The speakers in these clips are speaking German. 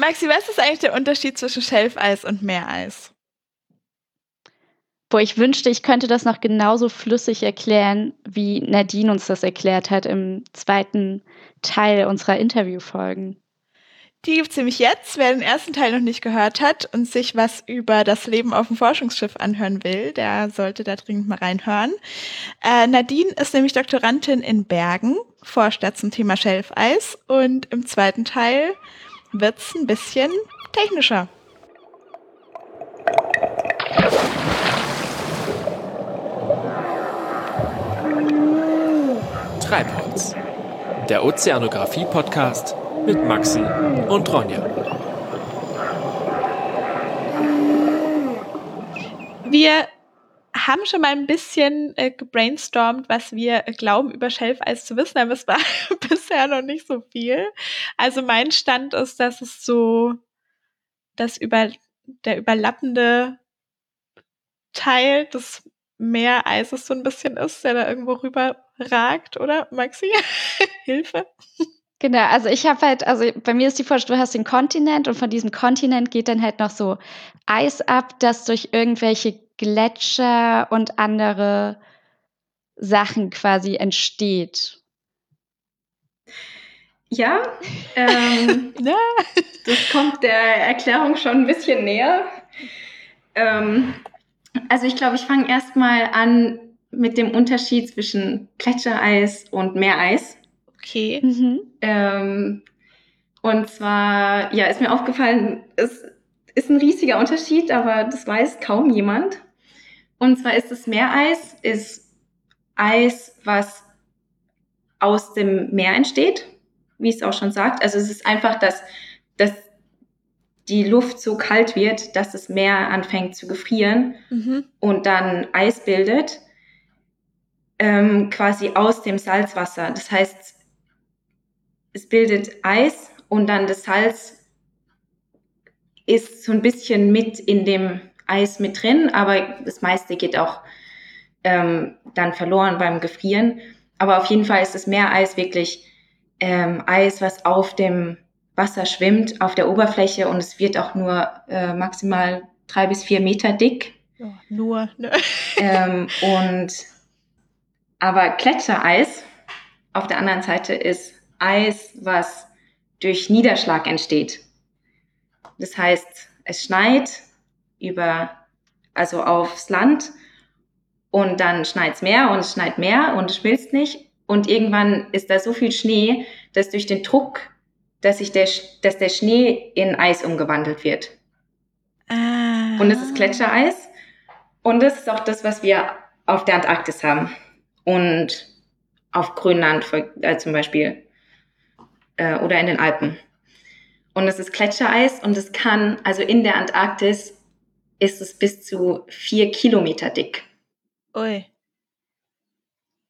Maxi, was ist eigentlich der Unterschied zwischen Schelfeis und Meereis? Boah, ich wünschte, ich könnte das noch genauso flüssig erklären, wie Nadine uns das erklärt hat im zweiten Teil unserer Interviewfolgen. Die gibt es nämlich jetzt. Wer den ersten Teil noch nicht gehört hat und sich was über das Leben auf dem Forschungsschiff anhören will, der sollte da dringend mal reinhören. Äh, Nadine ist nämlich Doktorandin in Bergen, forscht da zum Thema Schelfeis und im zweiten Teil wird es ein bisschen technischer. Treibholz, der Ozeanographie-Podcast mit Maxi und Ronja. Wir haben schon mal ein bisschen äh, gebrainstormt, was wir äh, glauben über Schelfeis zu wissen, aber es war bisher noch nicht so viel. Also mein Stand ist, dass es so das über der überlappende Teil des Meereises so ein bisschen ist, der da irgendwo rüber ragt, oder Maxi? Hilfe. Genau, also ich habe halt, also bei mir ist die Vorstellung, du hast den Kontinent und von diesem Kontinent geht dann halt noch so Eis ab, das durch irgendwelche Gletscher und andere Sachen quasi entsteht. Ja, ähm, das kommt der Erklärung schon ein bisschen näher. Ähm, also ich glaube, ich fange erstmal an mit dem Unterschied zwischen Gletschereis und Meereis. Okay. Mhm. Ähm, und zwar, ja, ist mir aufgefallen, es ist ein riesiger Unterschied, aber das weiß kaum jemand. Und zwar ist das Meereis, ist Eis, was aus dem Meer entsteht, wie es auch schon sagt. Also es ist einfach, dass, dass die Luft so kalt wird, dass das Meer anfängt zu gefrieren mhm. und dann Eis bildet, ähm, quasi aus dem Salzwasser. Das heißt, es bildet Eis und dann das Salz ist so ein bisschen mit in dem Eis mit drin, aber das meiste geht auch ähm, dann verloren beim Gefrieren. Aber auf jeden Fall ist das Meereis wirklich ähm, Eis, was auf dem Wasser schwimmt, auf der Oberfläche und es wird auch nur äh, maximal drei bis vier Meter dick. Ja, nur. Ne? Ähm, und aber Gletschereis auf der anderen Seite ist Eis, was durch Niederschlag entsteht. Das heißt, es schneit über, also aufs Land und dann schneit es mehr und es schneit mehr und es schmilzt nicht. Und irgendwann ist da so viel Schnee, dass durch den Druck, dass sich der, dass der Schnee in Eis umgewandelt wird. Ah. Und es ist Gletschereis. Und das ist auch das, was wir auf der Antarktis haben. Und auf Grönland äh, zum Beispiel äh, oder in den Alpen. Und es ist Gletschereis und es kann, also in der Antarktis ist es bis zu vier Kilometer dick. Ui.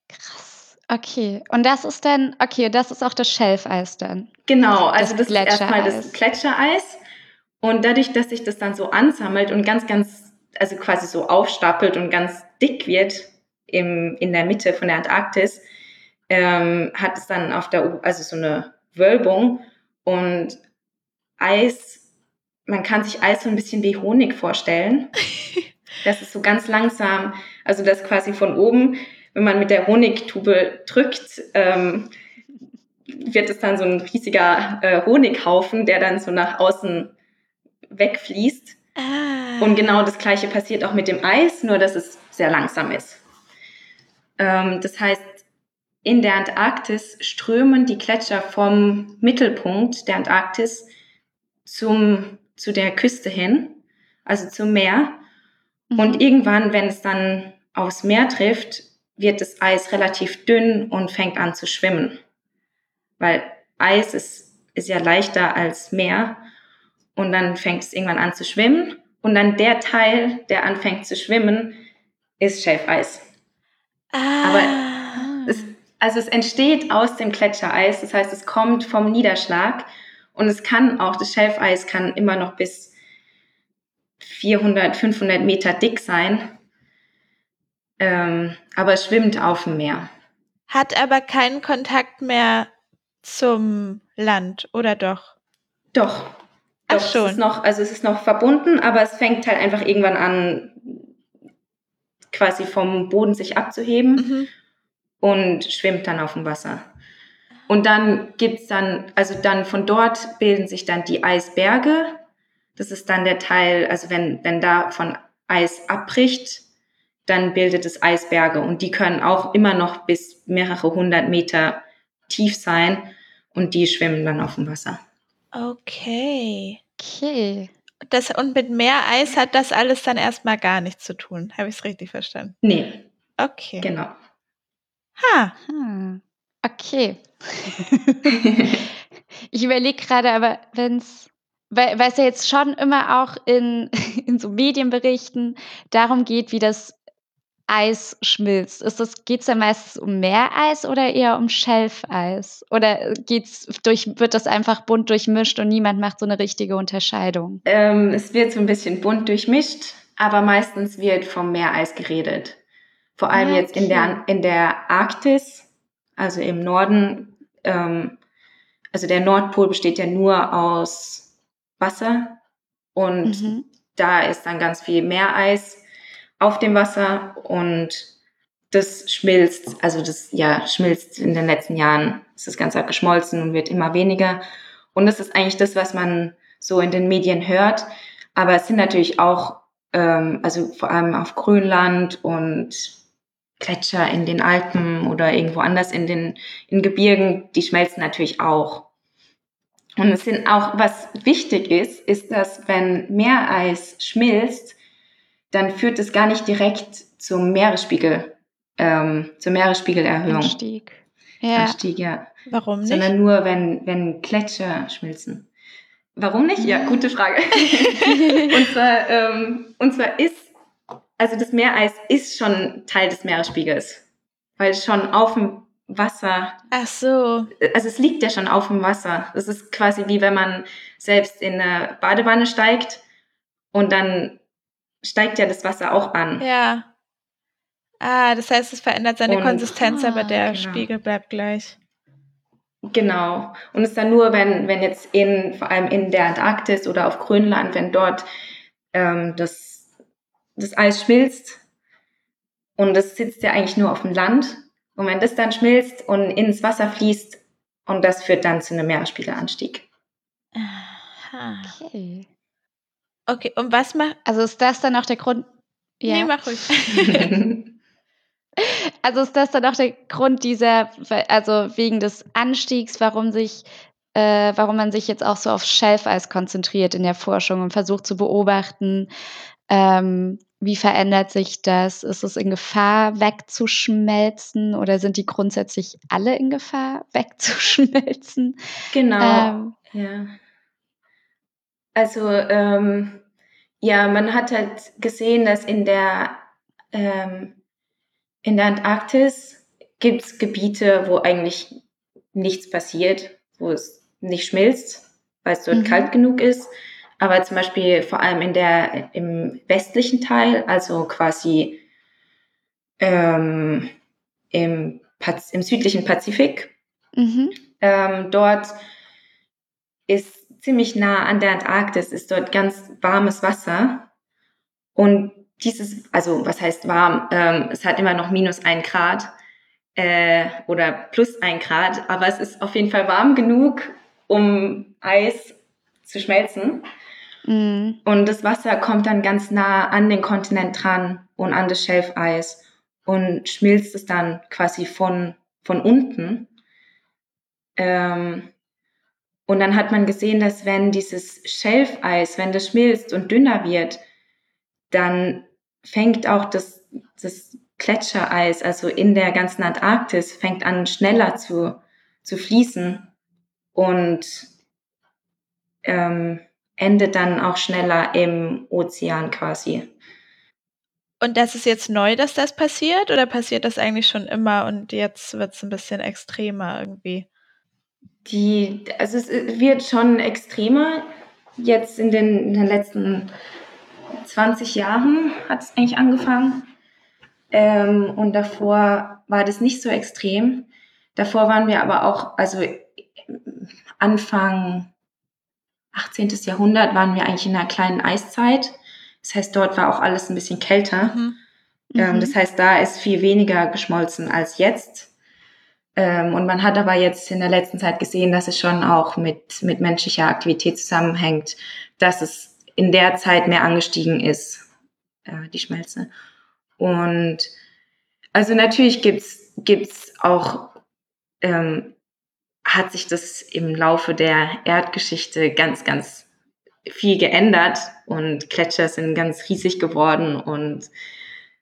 Krass. Okay. Und das ist dann, okay, das ist auch das Schelfeis dann. Genau, also das, das ist erstmal das Gletschereis. Und dadurch, dass sich das dann so ansammelt und ganz, ganz, also quasi so aufstapelt und ganz dick wird im, in der Mitte von der Antarktis, ähm, hat es dann auf der, also so eine Wölbung und Eis, man kann sich Eis so ein bisschen wie Honig vorstellen. Das ist so ganz langsam, also das quasi von oben, wenn man mit der Honigtube drückt, ähm, wird es dann so ein riesiger äh, Honighaufen, der dann so nach außen wegfließt. Ah. Und genau das gleiche passiert auch mit dem Eis, nur dass es sehr langsam ist. Ähm, das heißt, in der Antarktis strömen die Gletscher vom Mittelpunkt der Antarktis zum, zu der Küste hin, also zum Meer. Mhm. Und irgendwann, wenn es dann aufs Meer trifft, wird das Eis relativ dünn und fängt an zu schwimmen. Weil Eis ist, ist ja leichter als Meer. Und dann fängt es irgendwann an zu schwimmen. Und dann der Teil, der anfängt zu schwimmen, ist Schelfeis. Ah. Aber es also es entsteht aus dem Gletschereis, das heißt, es kommt vom Niederschlag und es kann auch, das Schelfeis kann immer noch bis 400, 500 Meter dick sein, ähm, aber es schwimmt auf dem Meer. Hat aber keinen Kontakt mehr zum Land, oder doch? Doch. schon. Es ist noch, also es ist noch verbunden, aber es fängt halt einfach irgendwann an, quasi vom Boden sich abzuheben mhm. und schwimmt dann auf dem Wasser. Und dann gibt's dann, also dann von dort bilden sich dann die Eisberge. Das ist dann der Teil, also wenn, wenn da von Eis abbricht, dann bildet es Eisberge und die können auch immer noch bis mehrere hundert Meter tief sein und die schwimmen dann auf dem Wasser. Okay. Okay. Das, und mit Meereis hat das alles dann erstmal gar nichts zu tun. Habe ich es richtig verstanden? Nee. Okay. Genau. Ha. Hm. Okay. ich überlege gerade, aber wenn es, weil es ja jetzt schon immer auch in, in so Medienberichten darum geht, wie das Eis schmilzt. Ist das, geht's da meistens um Meereis oder eher um Schelfeis? Oder geht's durch, wird das einfach bunt durchmischt und niemand macht so eine richtige Unterscheidung? Ähm, es wird so ein bisschen bunt durchmischt, aber meistens wird vom Meereis geredet. Vor allem okay. jetzt in der, in der Arktis, also im Norden. Ähm, also der Nordpol besteht ja nur aus Wasser und mhm. da ist dann ganz viel Meereis auf dem Wasser und das schmilzt, also das ja schmilzt in den letzten Jahren, ist das Ganze geschmolzen und wird immer weniger. Und das ist eigentlich das, was man so in den Medien hört. Aber es sind natürlich auch, ähm, also vor allem auf Grönland und Gletscher in den Alpen oder irgendwo anders in den in Gebirgen, die schmelzen natürlich auch. Und es sind auch, was wichtig ist, ist, dass wenn Meereis schmilzt, dann führt es gar nicht direkt zum Meeresspiegel, ähm, zur Meeresspiegelerhöhung. Anstieg. Ja. Anstieg, ja. Warum nicht? Sondern nur, wenn, wenn Gletscher schmilzen. Warum nicht? Ja, gute Frage. und, zwar, ähm, und zwar ist, also das Meereis ist schon Teil des Meeresspiegels, weil es schon auf dem Wasser. Ach so. Also es liegt ja schon auf dem Wasser. Das ist quasi wie wenn man selbst in eine Badewanne steigt und dann steigt ja das Wasser auch an. Ja. Ah, das heißt, es verändert seine und, Konsistenz, ah, aber der genau. Spiegel bleibt gleich. Genau. Und es ist dann nur, wenn, wenn jetzt in, vor allem in der Antarktis oder auf Grönland, wenn dort ähm, das, das Eis schmilzt und das sitzt ja eigentlich nur auf dem Land. Und wenn das dann schmilzt und ins Wasser fließt, und das führt dann zu einem Meeresspiegelanstieg. Aha. Okay. Okay, und was macht. Also ist das dann auch der Grund. Ja. Nee, mach ruhig. also ist das dann auch der Grund dieser, also wegen des Anstiegs, warum sich, äh, warum man sich jetzt auch so auf Schelfeis konzentriert in der Forschung und versucht zu beobachten, ähm, wie verändert sich das? Ist es in Gefahr, wegzuschmelzen oder sind die grundsätzlich alle in Gefahr, wegzuschmelzen? Genau. Ähm, ja. Also ähm, ja, man hat halt gesehen, dass in der, ähm, in der Antarktis gibt es Gebiete, wo eigentlich nichts passiert, wo es nicht schmilzt, weil es dort mhm. kalt genug ist. Aber zum Beispiel vor allem in der, im westlichen Teil, also quasi ähm, im, im südlichen Pazifik, mhm. ähm, dort ist ziemlich nah an der Antarktis, ist dort ganz warmes Wasser. Und dieses, also was heißt warm? Ähm, es hat immer noch minus ein Grad äh, oder plus ein Grad, aber es ist auf jeden Fall warm genug, um Eis zu schmelzen. Mhm. Und das Wasser kommt dann ganz nah an den Kontinent dran und an das Schelfeis und schmilzt es dann quasi von, von unten. Ähm, und dann hat man gesehen, dass wenn dieses Schelfeis, wenn das schmilzt und dünner wird, dann fängt auch das, das Gletschereis, also in der ganzen Antarktis, fängt an schneller zu, zu fließen und ähm, endet dann auch schneller im Ozean quasi. Und das ist jetzt neu, dass das passiert oder passiert das eigentlich schon immer und jetzt wird es ein bisschen extremer irgendwie? die, also es wird schon extremer. Jetzt in den, in den letzten 20 Jahren hat es eigentlich angefangen. Ähm, und davor war das nicht so extrem. Davor waren wir aber auch, also Anfang 18. Jahrhundert waren wir eigentlich in einer kleinen Eiszeit. Das heißt, dort war auch alles ein bisschen kälter. Mhm. Ähm, mhm. das heißt, da ist viel weniger geschmolzen als jetzt. Ähm, und man hat aber jetzt in der letzten Zeit gesehen, dass es schon auch mit, mit menschlicher Aktivität zusammenhängt, dass es in der Zeit mehr angestiegen ist, äh, die Schmelze. Und also natürlich gibt's gibt's auch, ähm, hat sich das im Laufe der Erdgeschichte ganz, ganz viel geändert und Gletscher sind ganz riesig geworden und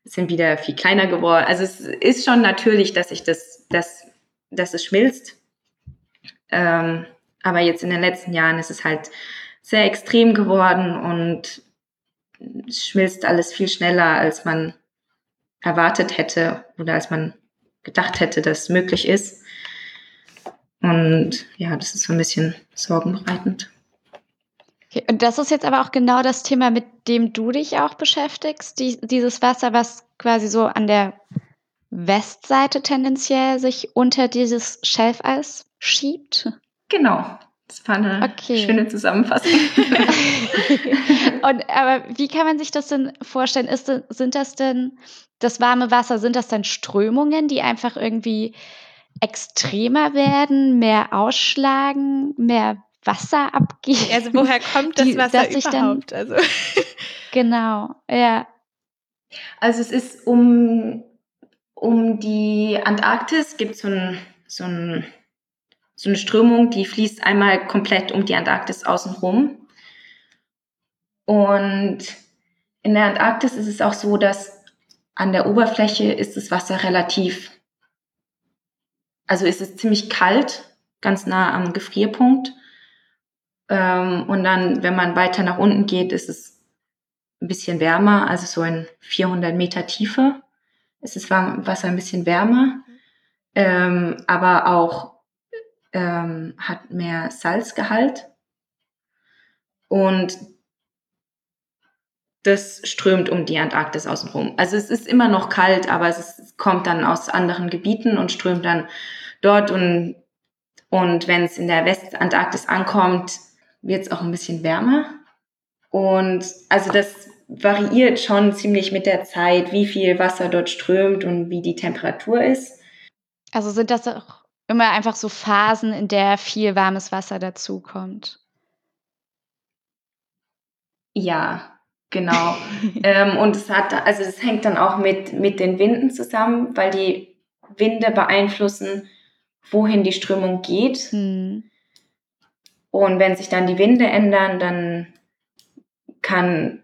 sind wieder viel kleiner geworden. Also es ist schon natürlich, dass sich das, dass, dass es schmilzt. Ähm, aber jetzt in den letzten Jahren ist es halt sehr extrem geworden und schmilzt alles viel schneller, als man erwartet hätte oder als man gedacht hätte, dass möglich ist. Und ja, das ist so ein bisschen sorgenbereitend. Okay, und das ist jetzt aber auch genau das Thema, mit dem du dich auch beschäftigst, die, dieses Wasser, was quasi so an der Westseite tendenziell sich unter dieses Schelfeis schiebt. Genau. Das war eine okay. schöne Zusammenfassung. und aber wie kann man sich das denn vorstellen? Ist, sind das denn das warme Wasser, sind das dann Strömungen, die einfach irgendwie extremer werden, mehr ausschlagen, mehr Wasser abgeben? Also woher kommt das die, Wasser überhaupt? Dann, also. genau, ja. Also es ist um, um die Antarktis gibt so ein, so ein so eine Strömung, die fließt einmal komplett um die Antarktis außenrum. Und in der Antarktis ist es auch so, dass an der Oberfläche ist das Wasser relativ, also ist es ziemlich kalt, ganz nah am Gefrierpunkt. Ähm, und dann, wenn man weiter nach unten geht, ist es ein bisschen wärmer, also so in 400 Meter Tiefe ist das Wasser ein bisschen wärmer, ähm, aber auch ähm, hat mehr Salzgehalt und das strömt um die Antarktis außenrum. Also es ist immer noch kalt, aber es, ist, es kommt dann aus anderen Gebieten und strömt dann dort und, und wenn es in der Westantarktis ankommt, wird es auch ein bisschen wärmer. Und also das variiert schon ziemlich mit der Zeit, wie viel Wasser dort strömt und wie die Temperatur ist. Also sind das auch immer einfach so Phasen, in der viel warmes Wasser dazukommt. Ja, genau. ähm, und es hat, also es hängt dann auch mit, mit den Winden zusammen, weil die Winde beeinflussen, wohin die Strömung geht. Hm. Und wenn sich dann die Winde ändern, dann kann,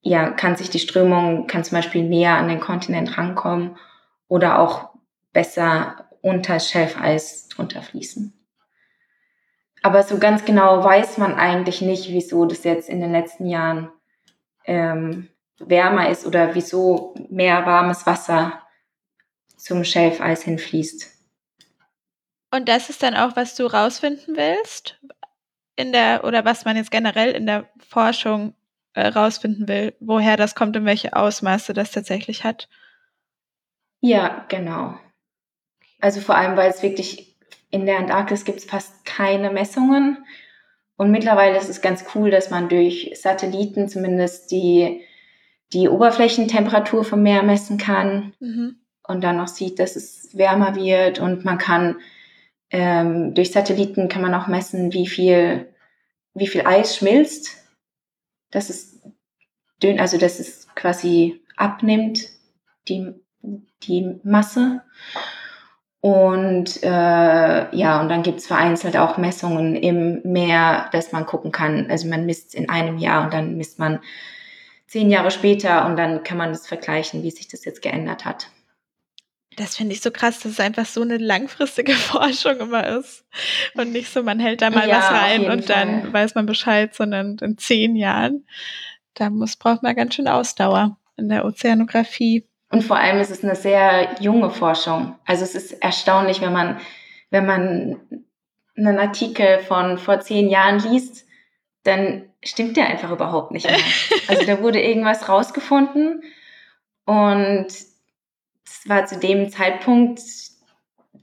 ja, kann sich die Strömung, kann zum Beispiel näher an den Kontinent rankommen oder auch besser unter Schelfeis drunter fließen. Aber so ganz genau weiß man eigentlich nicht, wieso das jetzt in den letzten Jahren ähm, wärmer ist oder wieso mehr warmes Wasser zum Schelfeis hinfließt. Und das ist dann auch, was du rausfinden willst in der oder was man jetzt generell in der Forschung äh, rausfinden will, woher das kommt und welche Ausmaße das tatsächlich hat. Ja, genau. Also vor allem, weil es wirklich in der Antarktis gibt es fast keine Messungen. Und mittlerweile ist es ganz cool, dass man durch Satelliten zumindest die, die Oberflächentemperatur vom Meer messen kann mhm. und dann noch sieht, dass es wärmer wird. Und man kann ähm, durch Satelliten kann man auch messen, wie viel, wie viel Eis schmilzt. Das ist dünn, also dass es quasi abnimmt, die, die Masse. Und äh, ja, und dann gibt's vereinzelt auch Messungen im Meer, dass man gucken kann. Also man misst in einem Jahr und dann misst man zehn Jahre später und dann kann man das vergleichen, wie sich das jetzt geändert hat. Das finde ich so krass, dass es einfach so eine langfristige Forschung immer ist. Und nicht so, man hält da mal ja, was rein und Fall. dann weiß man Bescheid, sondern in zehn Jahren. Da muss, braucht man ganz schön Ausdauer in der Ozeanographie. Und vor allem ist es eine sehr junge Forschung. Also es ist erstaunlich, wenn man, wenn man einen Artikel von vor zehn Jahren liest, dann stimmt der einfach überhaupt nicht mehr. Also da wurde irgendwas rausgefunden und es war zu dem Zeitpunkt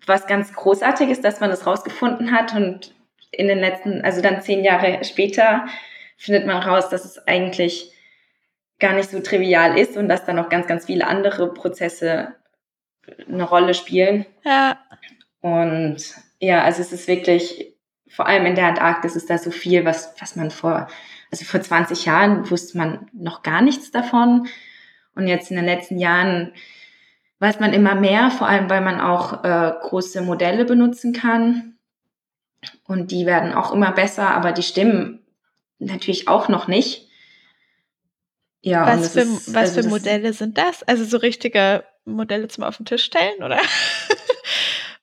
was ganz Großartiges, dass man das rausgefunden hat und in den letzten, also dann zehn Jahre später, findet man raus, dass es eigentlich gar nicht so trivial ist und dass da noch ganz, ganz viele andere Prozesse eine Rolle spielen. Ja. Und ja, also es ist wirklich, vor allem in der Antarktis ist da so viel, was, was man vor, also vor 20 Jahren wusste man noch gar nichts davon. Und jetzt in den letzten Jahren weiß man immer mehr, vor allem weil man auch äh, große Modelle benutzen kann. Und die werden auch immer besser, aber die stimmen natürlich auch noch nicht. Ja, was für, ist, was also für Modelle sind das? Also so richtige Modelle zum auf den Tisch stellen, oder?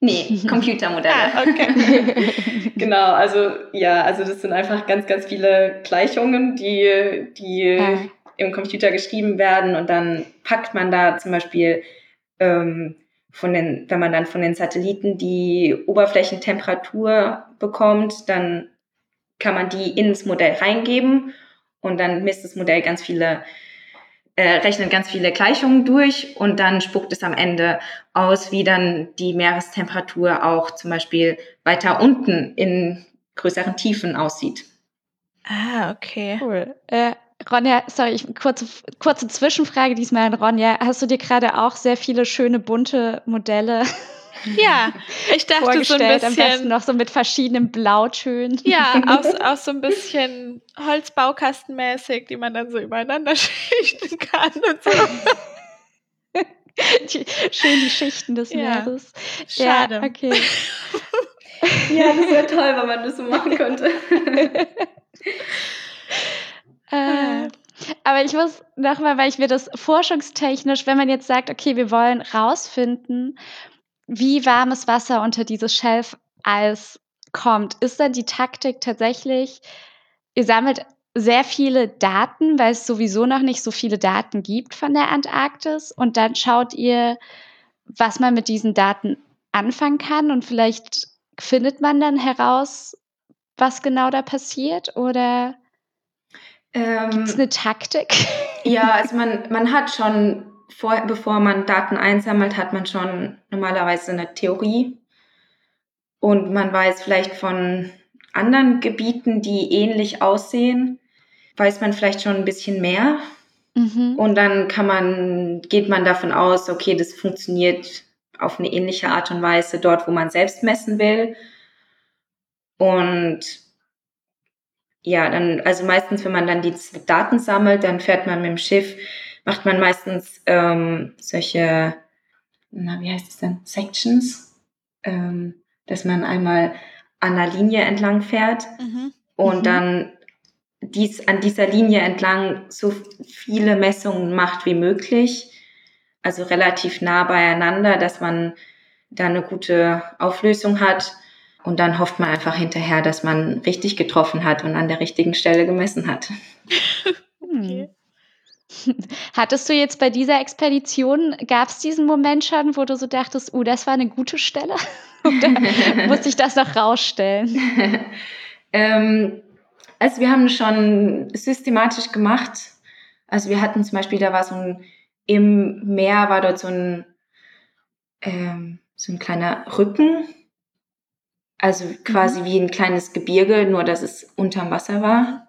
Nee, Computermodelle. ah, okay. genau, also ja, also das sind einfach ganz, ganz viele Gleichungen, die, die ah. im Computer geschrieben werden und dann packt man da zum Beispiel ähm, von den, wenn man dann von den Satelliten die Oberflächentemperatur bekommt, dann kann man die ins Modell reingeben und dann misst das Modell ganz viele, äh, rechnet ganz viele Gleichungen durch und dann spuckt es am Ende aus, wie dann die Meerestemperatur auch zum Beispiel weiter unten in größeren Tiefen aussieht. Ah, okay. Cool. Äh, Ronja, sorry, ich, kurze, kurze Zwischenfrage diesmal an Ronja. Hast du dir gerade auch sehr viele schöne bunte Modelle ja, ich dachte so ein bisschen. Noch so mit verschiedenen Blautönen. Ja, auch, auch so ein bisschen Holzbaukastenmäßig, die man dann so übereinander schichten kann und so. Die, schön die Schichten des ja. Meeres. Schade. Ja, okay. ja, das wäre toll, wenn man das so machen könnte. äh, aber ich muss nochmal, weil ich mir das forschungstechnisch, wenn man jetzt sagt, okay, wir wollen rausfinden, wie warmes Wasser unter dieses Schelfeis kommt. Ist dann die Taktik tatsächlich, ihr sammelt sehr viele Daten, weil es sowieso noch nicht so viele Daten gibt von der Antarktis und dann schaut ihr, was man mit diesen Daten anfangen kann und vielleicht findet man dann heraus, was genau da passiert oder ähm, gibt es eine Taktik? Ja, also man, man hat schon vor, bevor man Daten einsammelt, hat man schon normalerweise eine Theorie und man weiß vielleicht von anderen Gebieten, die ähnlich aussehen, weiß man vielleicht schon ein bisschen mehr. Mhm. Und dann kann man, geht man davon aus, okay, das funktioniert auf eine ähnliche Art und Weise dort, wo man selbst messen will. Und ja, dann, also meistens, wenn man dann die Daten sammelt, dann fährt man mit dem Schiff macht man meistens ähm, solche, na, wie heißt es denn, Sections, ähm, dass man einmal an der Linie entlang fährt mhm. und mhm. dann dies, an dieser Linie entlang so viele Messungen macht wie möglich, also relativ nah beieinander, dass man da eine gute Auflösung hat. Und dann hofft man einfach hinterher, dass man richtig getroffen hat und an der richtigen Stelle gemessen hat. okay. Hattest du jetzt bei dieser Expedition, gab es diesen Moment schon, wo du so dachtest, oh, das war eine gute Stelle? Oder musste ich das noch rausstellen? ähm, also wir haben schon systematisch gemacht. Also wir hatten zum Beispiel, da war so ein, im Meer war dort so ein, ähm, so ein kleiner Rücken. Also quasi mhm. wie ein kleines Gebirge, nur dass es unterm Wasser war.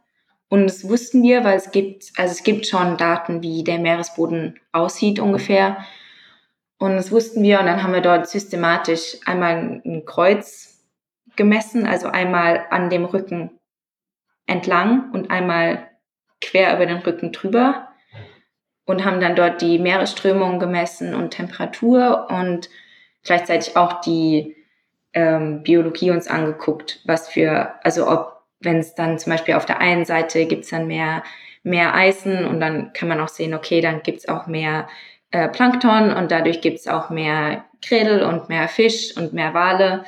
Und das wussten wir, weil es gibt, also es gibt schon Daten, wie der Meeresboden aussieht ungefähr. Und das wussten wir und dann haben wir dort systematisch einmal ein Kreuz gemessen, also einmal an dem Rücken entlang und einmal quer über den Rücken drüber und haben dann dort die Meeresströmung gemessen und Temperatur und gleichzeitig auch die ähm, Biologie uns angeguckt, was für, also ob wenn es dann zum Beispiel auf der einen Seite gibt es dann mehr, mehr Eisen und dann kann man auch sehen, okay, dann gibt es auch mehr äh, Plankton und dadurch gibt es auch mehr Kredel und mehr Fisch und mehr Wale.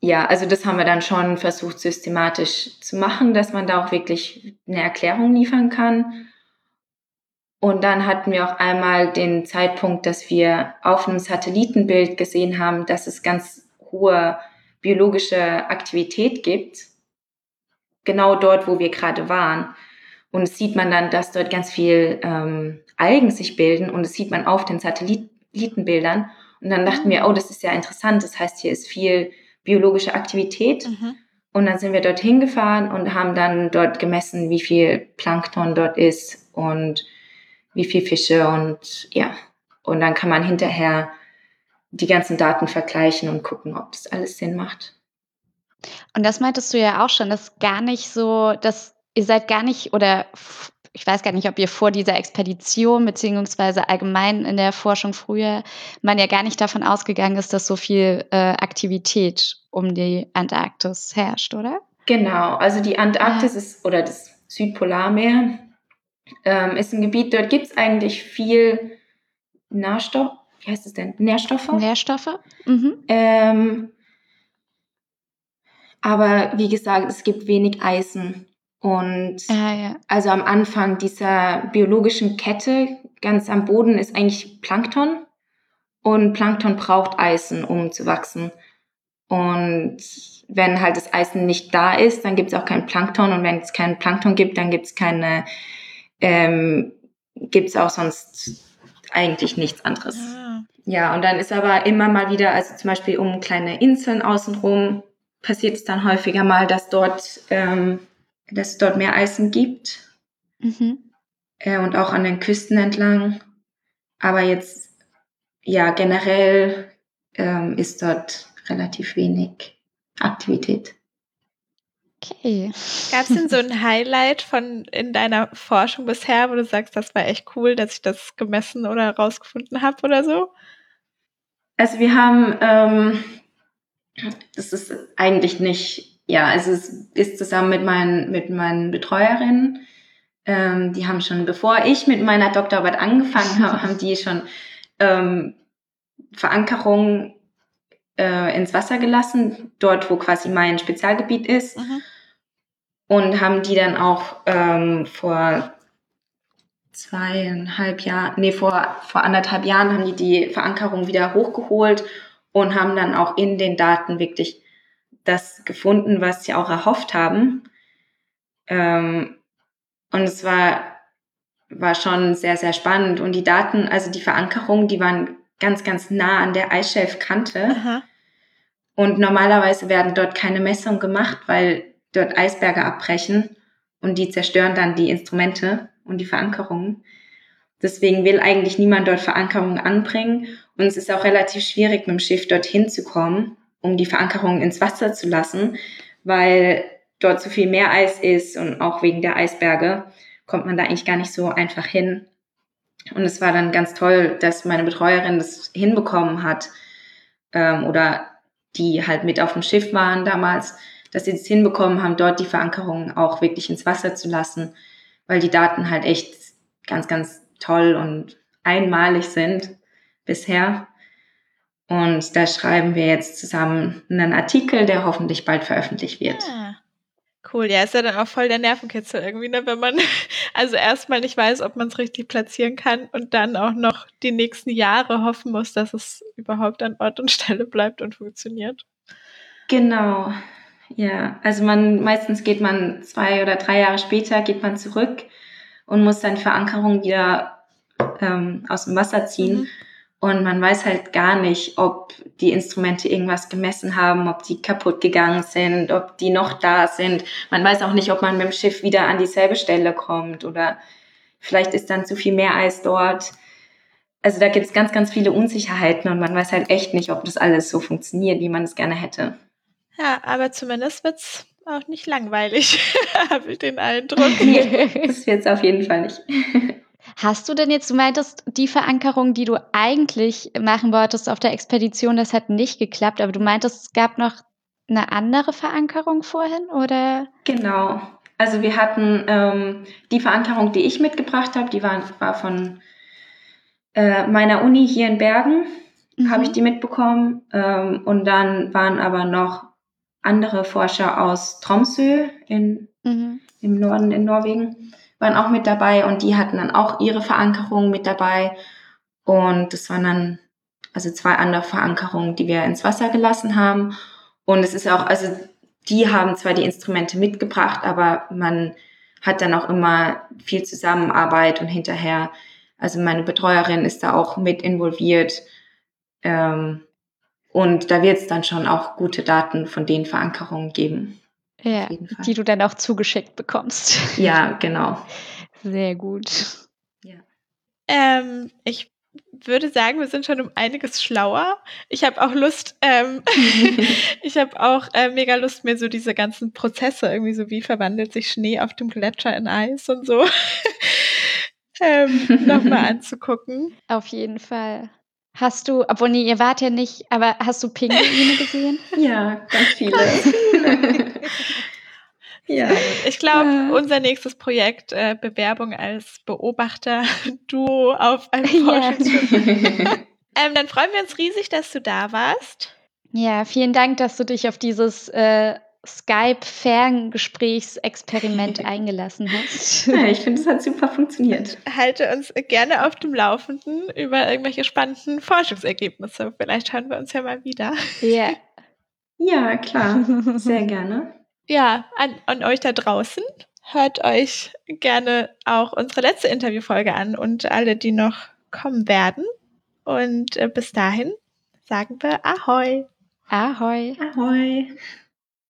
Ja, also das haben wir dann schon versucht systematisch zu machen, dass man da auch wirklich eine Erklärung liefern kann. Und dann hatten wir auch einmal den Zeitpunkt, dass wir auf einem Satellitenbild gesehen haben, dass es ganz hohe biologische Aktivität gibt genau dort, wo wir gerade waren. Und es sieht man dann, dass dort ganz viel ähm, Algen sich bilden und das sieht man auf den Satellitenbildern. Und dann dachten wir, oh, das ist ja interessant. Das heißt, hier ist viel biologische Aktivität. Mhm. Und dann sind wir dorthin gefahren und haben dann dort gemessen, wie viel Plankton dort ist und wie viel Fische und ja. Und dann kann man hinterher die ganzen Daten vergleichen und gucken, ob das alles Sinn macht. Und das meintest du ja auch schon, dass gar nicht so, dass ihr seid gar nicht oder ich weiß gar nicht, ob ihr vor dieser Expedition beziehungsweise allgemein in der Forschung früher man ja gar nicht davon ausgegangen ist, dass so viel äh, Aktivität um die Antarktis herrscht, oder? Genau, also die Antarktis ja. ist oder das Südpolarmeer ähm, ist ein Gebiet, dort gibt es eigentlich viel Nährstoff, wie heißt es denn? Nährstoffe? Nährstoffe. Mhm. Ähm, aber wie gesagt, es gibt wenig Eisen. Und ah, ja. also am Anfang dieser biologischen Kette, ganz am Boden, ist eigentlich Plankton. Und Plankton braucht Eisen, um zu wachsen. Und wenn halt das Eisen nicht da ist, dann gibt es auch kein Plankton. Und wenn es kein Plankton gibt, dann gibt es keine, ähm, gibt es auch sonst eigentlich nichts anderes. Ah. Ja, und dann ist aber immer mal wieder, also zum Beispiel um kleine Inseln außenrum, passiert es dann häufiger mal, dass dort ähm, dass es dort mehr Eisen gibt. Mhm. Äh, und auch an den Küsten entlang. Aber jetzt, ja, generell ähm, ist dort relativ wenig Aktivität. Okay. Gab es denn so ein Highlight von in deiner Forschung bisher, wo du sagst, das war echt cool, dass ich das gemessen oder herausgefunden habe oder so? Also wir haben, ähm, das ist eigentlich nicht ja, also es ist zusammen mit meinen, mit meinen Betreuerinnen. Ähm, die haben schon, bevor ich mit meiner Doktorarbeit angefangen habe, haben die schon ähm, Verankerung äh, ins Wasser gelassen, dort wo quasi mein Spezialgebiet ist. Mhm. Und haben die dann auch ähm, vor zweieinhalb Jahren, nee, vor, vor anderthalb Jahren haben die die Verankerung wieder hochgeholt und haben dann auch in den Daten wirklich das gefunden, was sie auch erhofft haben. Ähm, und es war, war schon sehr, sehr spannend. Und die Daten, also die Verankerungen, die waren ganz, ganz nah an der Eisschelfkante. Und normalerweise werden dort keine Messungen gemacht, weil dort Eisberge abbrechen und die zerstören dann die Instrumente und die Verankerungen. Deswegen will eigentlich niemand dort Verankerungen anbringen. Und es ist auch relativ schwierig, mit dem Schiff dorthin zu kommen um die Verankerung ins Wasser zu lassen, weil dort so viel Meereis ist und auch wegen der Eisberge kommt man da eigentlich gar nicht so einfach hin. Und es war dann ganz toll, dass meine Betreuerin das hinbekommen hat ähm, oder die halt mit auf dem Schiff waren damals, dass sie das hinbekommen haben, dort die Verankerung auch wirklich ins Wasser zu lassen, weil die Daten halt echt ganz, ganz toll und einmalig sind bisher. Und da schreiben wir jetzt zusammen einen Artikel, der hoffentlich bald veröffentlicht wird. Ja. Cool, ja, ist ja dann auch voll der Nervenkitzel irgendwie, ne? wenn man also erstmal nicht weiß, ob man es richtig platzieren kann und dann auch noch die nächsten Jahre hoffen muss, dass es überhaupt an Ort und Stelle bleibt und funktioniert. Genau, ja. Also man meistens geht man zwei oder drei Jahre später geht man zurück und muss dann Verankerung wieder ähm, aus dem Wasser ziehen. Mhm. Und man weiß halt gar nicht, ob die Instrumente irgendwas gemessen haben, ob die kaputt gegangen sind, ob die noch da sind. Man weiß auch nicht, ob man mit dem Schiff wieder an dieselbe Stelle kommt oder vielleicht ist dann zu viel Meereis dort. Also da gibt es ganz, ganz viele Unsicherheiten und man weiß halt echt nicht, ob das alles so funktioniert, wie man es gerne hätte. Ja, aber zumindest wird's auch nicht langweilig, habe ich den Eindruck. nee, das wird's auf jeden Fall nicht. Hast du denn jetzt, du meintest, die Verankerung, die du eigentlich machen wolltest auf der Expedition, das hat nicht geklappt, aber du meintest, es gab noch eine andere Verankerung vorhin, oder? Genau. Also wir hatten ähm, die Verankerung, die ich mitgebracht habe, die war, war von äh, meiner Uni hier in Bergen, mhm. habe ich die mitbekommen. Ähm, und dann waren aber noch andere Forscher aus Tromsø in, mhm. im Norden in Norwegen waren auch mit dabei und die hatten dann auch ihre Verankerung mit dabei. Und das waren dann also zwei andere Verankerungen, die wir ins Wasser gelassen haben. Und es ist auch, also die haben zwar die Instrumente mitgebracht, aber man hat dann auch immer viel Zusammenarbeit und hinterher, also meine Betreuerin ist da auch mit involviert. Ähm, und da wird es dann schon auch gute Daten von den Verankerungen geben. Ja, die du dann auch zugeschickt bekommst. Ja, genau. Sehr gut. Ja. Ähm, ich würde sagen, wir sind schon um einiges schlauer. Ich habe auch Lust, ähm, ich habe auch äh, mega Lust, mir so diese ganzen Prozesse irgendwie so, wie verwandelt sich Schnee auf dem Gletscher in Eis und so ähm, nochmal anzugucken. Auf jeden Fall. Hast du, obwohl nee, ihr wart ja nicht, aber hast du Pinguine gesehen? ja, ganz viele. Ja, ich glaube, unser nächstes Projekt, äh, Bewerbung als Beobachter, du auf einem Forschungsschiff. ähm, dann freuen wir uns riesig, dass du da warst. Ja, vielen Dank, dass du dich auf dieses äh, Skype-Ferngesprächsexperiment eingelassen hast. Ja, ich finde, es hat super funktioniert. Halte uns gerne auf dem Laufenden über irgendwelche spannenden Forschungsergebnisse. Vielleicht hören wir uns ja mal wieder. Ja. Ja, klar. Sehr gerne ja, an, an euch da draußen. Hört euch gerne auch unsere letzte Interviewfolge an und alle, die noch kommen werden. Und äh, bis dahin sagen wir Ahoi. Ahoi. Ahoi.